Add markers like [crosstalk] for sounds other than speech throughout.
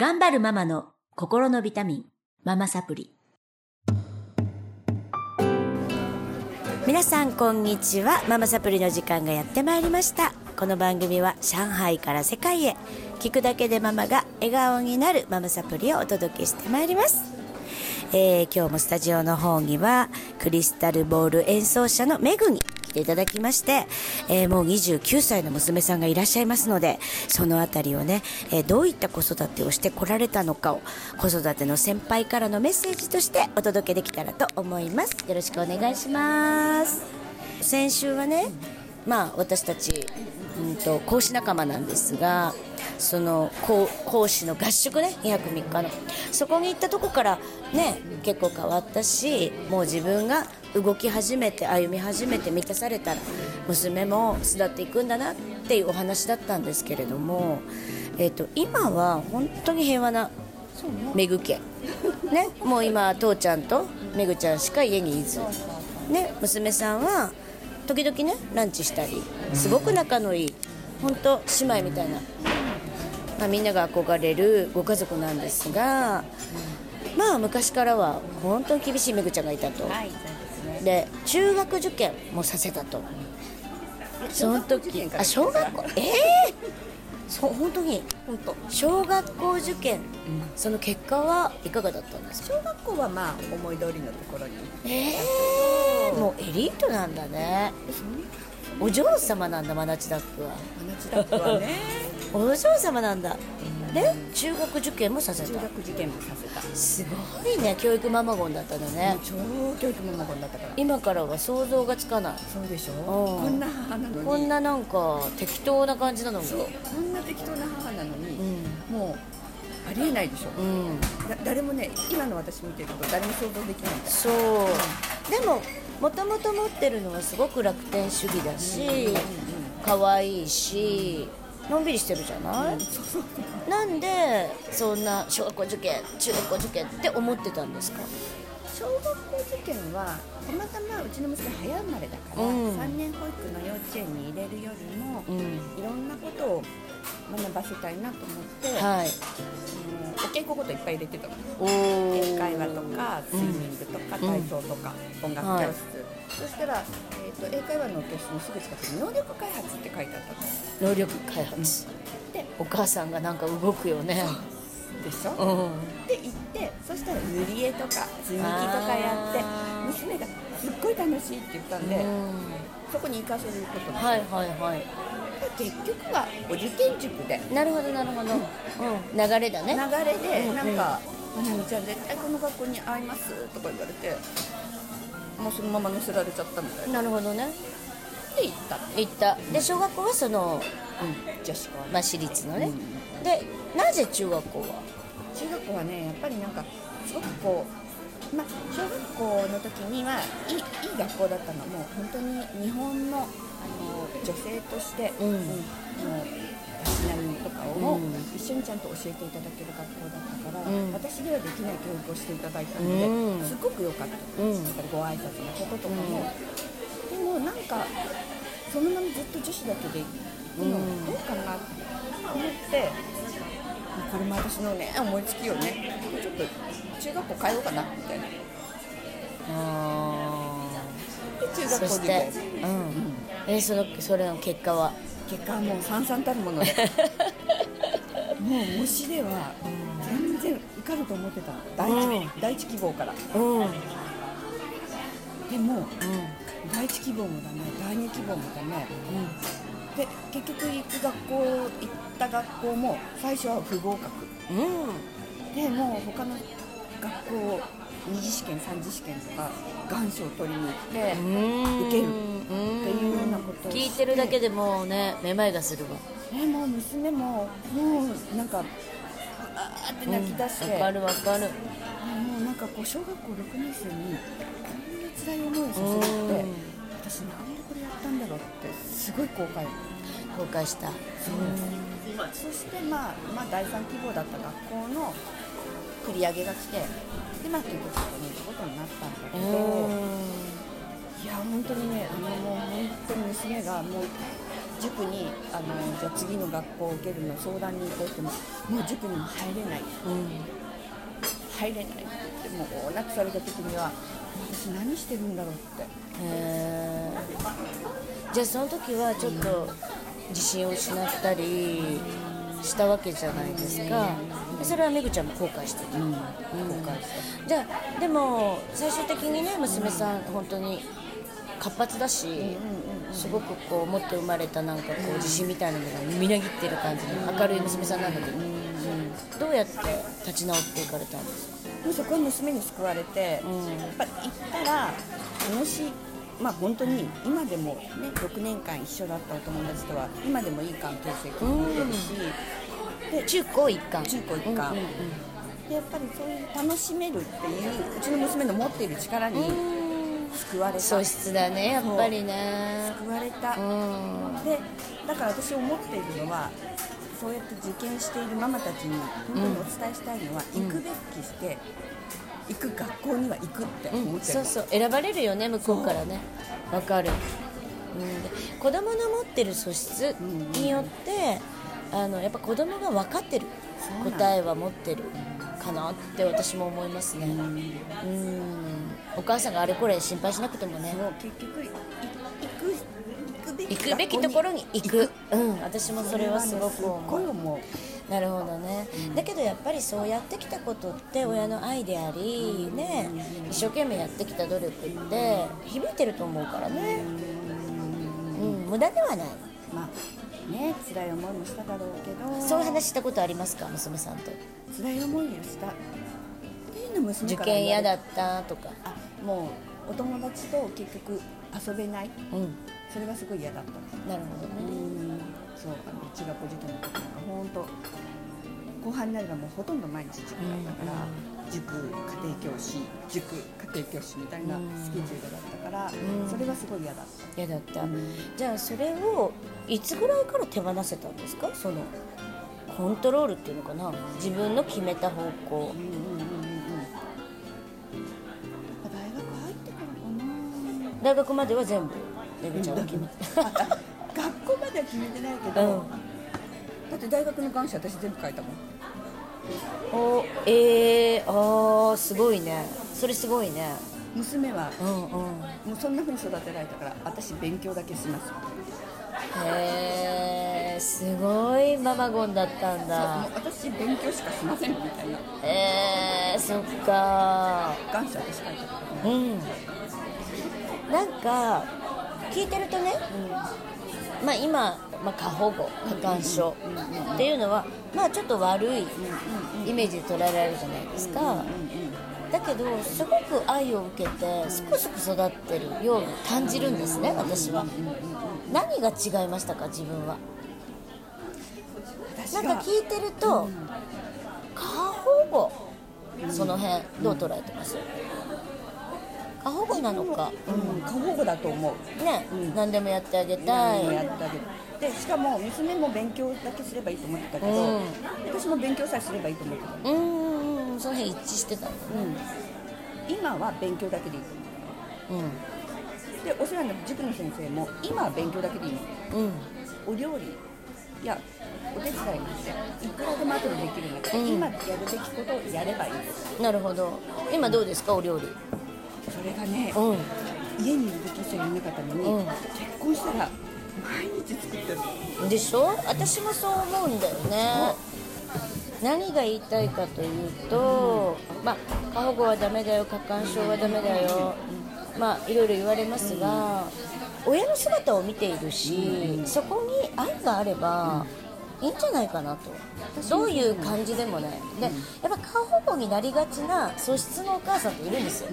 頑張るママの心のビタミン、ママサプリ。皆さんこんにちは。ママサプリの時間がやってまいりました。この番組は上海から世界へ聞くだけでママが笑顔になるママサプリをお届けしてまいります。えー今日もスタジオの方にはクリスタルボール演奏者のメグに来ていただきまして、えーもう29歳の娘さんがいらっしゃいますのでそのあたりをね、えーどういった子育てをしてこられたのかを子育ての先輩からのメッセージとしてお届けできたらと思います。よろしくお願いします。先週はねまあ私たち、うん、と講師仲間なんですがその講講師の合宿ね2泊3日の。そこに行ったとこからね結構変わったしもう自分が動き始めて歩み始めて満たされたら娘も巣立っていくんだなっていうお話だったんですけれども、えー、と今は本当に平和なめぐ家ねもう今父ちゃんとめぐちゃんしか家にいず。ね娘さんは時々ねランチしたりすごく仲のいい本当姉妹みたいな、まあ、みんなが憧れるご家族なんですがまあ昔からは本当に厳しいめぐちゃんがいたと、で中学受験もさせたと。その時あ小学校？ええそう本当に？本当。小学校受験、その結果はいかがだったんですか？小学校はまあ思い通りのところに。ええもうエリートなんだね。お嬢様なんだマナチダックは。マナチダックはね。お嬢様なんだ [laughs] で中学受験もさせた。中学受験もさせた。すごいね教育ママゴンだったんだね。超教育ママゴンだったから。今からは想像がつかない。そうでしょ？うん。こんな母なのに。こんななんか適当な感じなのに。そうこんな適当な母なのに、うもうありえないでしょ、うん。だ誰もね今の私見てると誰も想像できないそう。でももともと持ってるのはすごく楽天主義だし可愛いしのんびりしてるじゃない？なんでそんな小学校受験中学校受験って思ってたんですか？小学校受験はたまたまうちの娘早生まれだから、うん。3年保育の幼稚園に入れるよりも、うん。いろんなことを学ばせたいなと思って、はい。あのお稽古事いっぱい入れてたの。お英会話とかスうんイミングとか体操とか、音楽教室、そしたら、えー、と英会話の教室のすぐ近くに能力開発って書いてあったの。能力開発。でお母さんがなんか動くよね。でしょ、うん。で行ってそしたら塗り絵とか積み木とかやって娘がすっごい楽しいって言ったんで、うん。そこに行かせることで、はいはいはい。結局はお受験塾で。なるほどなるほど、うん、流れだね。流れでうんなんか「まなみちゃん絶対この学校に会います」とか言われてもうそのまま乗せられちゃったみたいな。なるほどね。で行った行ったで小学校はその、うん女子校まあ、私立のね、うん。でなぜ中学校は？中学校はねやっぱりなんかすごくこうまあ小学校の時にはいいいい学校だったのもう本当に日本のあの女性として、うんもうたしなみとかを一緒にちゃんと教えていただける学校だったから、うん。私ではできない教育をしていただいたので、うん。すごく良かった、うん。やっぱりご挨拶のこととかも、でもなんかそのままずっと女子だけで行くのうん。どうかなと思って、これも私のね思いつきよねちょっと中学校変えようかなみたいな。で中学校受そして験、うん。えそのそれの結果は？結果はもうさんさんたるもので。もう模試では全然受かると思ってた。の第一,、うん。第一希望から。でも第一希望もダメ第二希望もダメ。で結局行く学校行った学校も最初は不合格。うん。でもう他の学校二次試験三次試験とか願書を取りに行ってうん。受けるっていういてるだけでもうねめまいがするわ。えもう娘ももうなんかあーって泣き出して、わかるわかる。もうなんかこう小学校6年生にこんな辛い思いをさせるってうん。私なんでこれやったんだろうってすごい後悔後悔した。そしてまあ、まあ、第3希望だった学校の繰り上げが来てでまあ結局そこに行くことになったんだけど、いや本当にねあのもう本当に娘がもう塾にあのじゃあ次の学校を受けるの相談に行こうってももう塾にも入れない。うん入れないって言ってもう亡くされた時には私何してるんだろうって。へー。じゃあその時はちょっと自信を失ったりしたわけじゃないですか。でそれはめぐちゃんも後悔してた、うん。後悔した。じゃあでも最終的にね娘さん本当に活発だし、すごくこう持って生まれたなんかこう自信みたいなのがみなぎってる感じの明るい娘さんなんだけど、どうやって立ち直っていかれたんですか？もうそこは娘に救われて、うん。やっぱ行ったら楽しいまあ本当に今でもね6年間一緒だったお友達とは今でもいい関係性を持ってるし、で中高一貫。中高一貫。でやっぱりそういう楽しめるっていううちの娘の持っている力に救われた。素質だねやっぱりね。救われた、うん。でだから私思っているのはそうやって受験しているママたちに本当にお伝えしたいのは、行くべきして行く学校には行くって思ってるの、そうそう。選ばれるよね向こうからね。わかる、うん、で子供の持ってる素質によって、あのやっぱ子供が分かってる。答えは持ってるかなって私も思いますね。うんお母さんがあれこれ心配しなくてもね。もう結局い行く行くべき行く。べきところに行く。うん私もそれはすごく思う。なるほどね、だけどやっぱりそうやってきたことって親の愛であり、ね、一生懸命やってきた努力って響いてると思うからね、うん、無駄ではない。まあね辛い思いもしただろうけど。そういう話したことありますか娘さんと。辛い思いをした。受験嫌だったとか。あもうお友達と結局遊べない。うん。それがすごい嫌だった。なるほどね。そうあの中学校受験の時なんか本当後半になればもうほとんど毎日塾だったから、塾家庭教師塾家庭教師みたいなスケジュールだったから、うん。それはすごい嫌だった。嫌だった、うん。じゃあそれをいつぐらいから手放せたんですか？そのコントロールっていうのかな？自分の決めた方向。うんうんうんうんうん大学までは全部めぐちゃんが決めて。学校までは決めてないけど、うん。だって大学の願書私全部書いたもん。おえー、あーすごいね。それすごいね。娘はうんうん。もうそんな風に育てられたから私勉強だけします。へえすごいママゴンだったんだ。私勉強しかしませんみたいな。えー、そっか。願書私書いたからねうんなんか聞いてるとね、まあ今、まあ、過保護過干渉っていうのは、まあちょっと悪いイメージで捉えられるじゃないですか、だけどすごく愛を受けてすくすく育ってるように感じるんですね私は。何が違いましたか自分は？なんか聞いてると過保護？その辺どう捉えてます？過保護なのか。うん。過保護だと思う。ね、何でもやってあげたい、やってあげる。でしかも娘も勉強だけすればいいと思ってたけど、うん。私も勉強さえすればいいと思ってたの、うんうんうん。その辺一致してたんだねうん、今は勉強だけでいい。と思ううん。でお世話になる塾の先生も今は勉強だけでいいの。うん。お料理やお手伝いなんていくらでも後でできるんだから、うん。今やるべきことをやればいいなるほど。今どうですかお料理それがね、う家にいる時しかやらなかったのに、うん。結婚したら毎日作ってるんでしょ？私もそう思うんだよね。何が言いたいかというと、まあ過保護はダメだよ過干渉はダメだよ、まあいろいろ言われますが、親の姿を見ているし、そこに愛があればいいんじゃないかなと、どういう感じでもねでやっぱ過保護になりがちな素質のお母さんっているんですよ。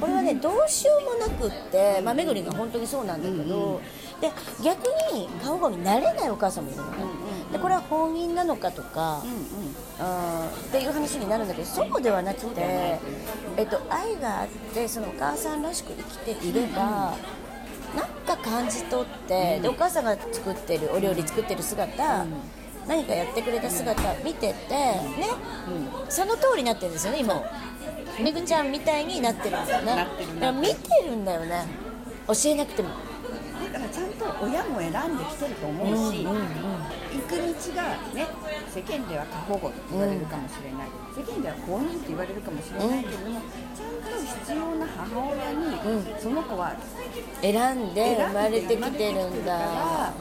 これはねどうしようもなくって、まあ、めぐりが本当にそうなんだけど、で逆に過保護になれないお母さんもいるのね、でこれは本因なのかとか、あーっていう話になるんだけどそうではなくて、えっと、愛があってそのお母さんらしく生きていれば、か感じ取って、でお母さんが作ってるお料理作ってる姿、何かやってくれた姿見ててね、その通りになってるんですよね今。めぐちゃんみたいになってるんだよね。見てるんだよね。教えなくてもからちゃんと親も選んできてると思うし、行く道がね世間では過保護と言われるかもしれない、世間では公認って言われるかもしれないけれども、ちゃんと必要な母親に、うその子は選んで生まれてきてるんだ。から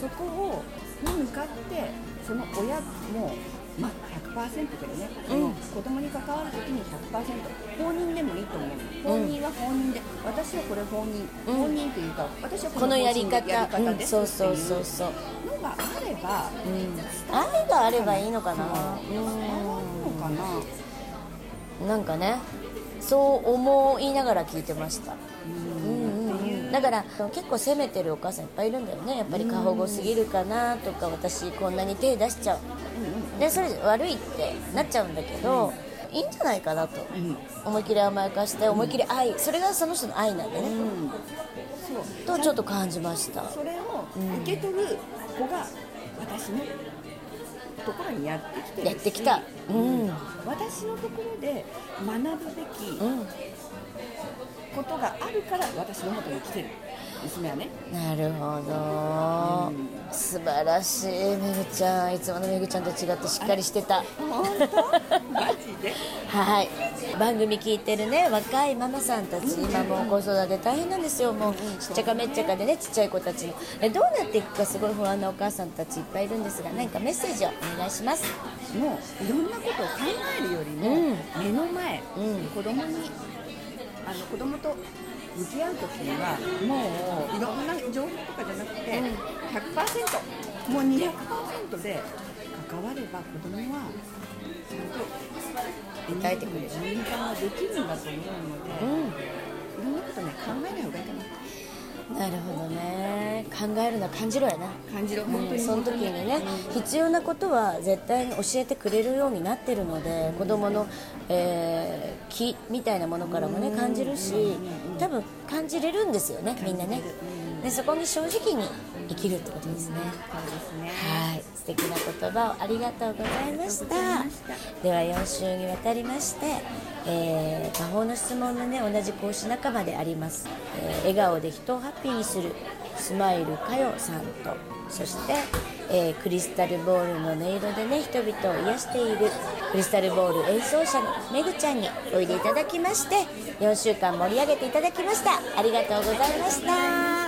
そこをに向かってその親もまあ100%だよね、その子供に関わるときに100%放任でもいいと思う。放任は放任で、私はこれ放任、うん。放任というか私はこのやり方。そうそうそうそう。のがあれば、うん。愛があればいいのかな。そう伝わるのかな、うん。なんかねそう思いながら聞いてました。うんうんうん。だから結構責めてるお母さんいっぱいいるんだよね。やっぱり過保護すぎるかなとか私こんなに手出しちゃうでそれ悪いってなっちゃうんだけど、いいんじゃないかなと。うん。思いっきり甘やかして思いっきり愛。それがその人の愛なんでね、とちょっと感じました。それを受け取る子が私のところにやってきてやってきた。うん。私のところで学ぶべきうん。ことがあるから私の元に来てる娘はね。なるほど、素晴らしいめぐちゃん。いつものめぐちゃんと違ってしっかりしてた。本当？マジではい。番組聞いてるね若いママさんたち今もう子育て大変なんですよ。もうちっちゃかめっちゃかでねちっちゃい子たちの。えどうなっていくかすごい不安なお母さんたちいっぱいいるんですが何かメッセージをお願いします。もういろんなことを考えるよりも、うん。目の前、うん。子供にあの子供と向き合う時にはもういろんな情報とかじゃなくて、100%もう200%で関われば子供はちゃんと答えてくれる。循環ができるんだと思うので、うん。いろんなことね考えない方がいいかななるほどね。考えるのは感じろやな。感じる本当に。その時にね必要なことは絶対に教えてくれるようになってるので子供の、えー気みたいなものからもね感じるし多分感じれるんですよねみんなね。でそこに正直に生きるってことですね。そうですね。はい。素敵な言葉をありがとうございました。では4週にわたりまして、えー魔法の質問のね同じ講師仲間であります、えー笑顔で人をハッピーにするスマイルかよさんと。そして、えークリスタルボールの音色でね人々を癒している。クリスタルボール演奏者のめぐちゃんにおいでいただきまして4週間盛り上げていただきました。ありがとうございました。